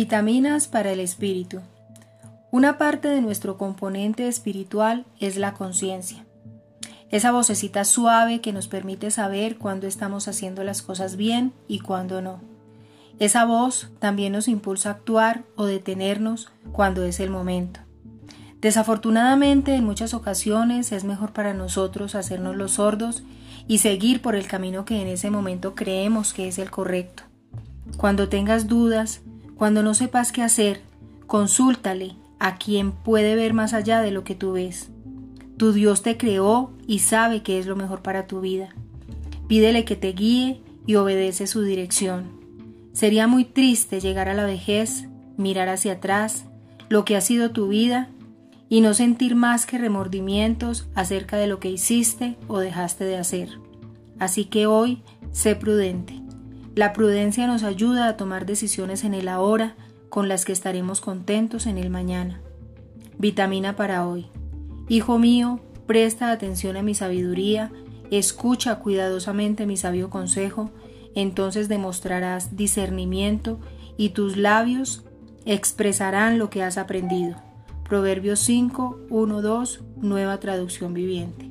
Vitaminas para el espíritu. Una parte de nuestro componente espiritual es la conciencia. Esa vocecita suave que nos permite saber cuándo estamos haciendo las cosas bien y cuándo no. Esa voz también nos impulsa a actuar o detenernos cuando es el momento. Desafortunadamente, en muchas ocasiones es mejor para nosotros hacernos los sordos y seguir por el camino que en ese momento creemos que es el correcto. Cuando tengas dudas, cuando no sepas qué hacer, consúltale a quien puede ver más allá de lo que tú ves. Tu Dios te creó y sabe qué es lo mejor para tu vida. Pídele que te guíe y obedece su dirección. Sería muy triste llegar a la vejez, mirar hacia atrás, lo que ha sido tu vida, y no sentir más que remordimientos acerca de lo que hiciste o dejaste de hacer. Así que hoy, sé prudente. La prudencia nos ayuda a tomar decisiones en el ahora con las que estaremos contentos en el mañana. Vitamina para hoy. Hijo mío, presta atención a mi sabiduría, escucha cuidadosamente mi sabio consejo, entonces demostrarás discernimiento y tus labios expresarán lo que has aprendido. Proverbios 5, 1, 2, nueva traducción viviente.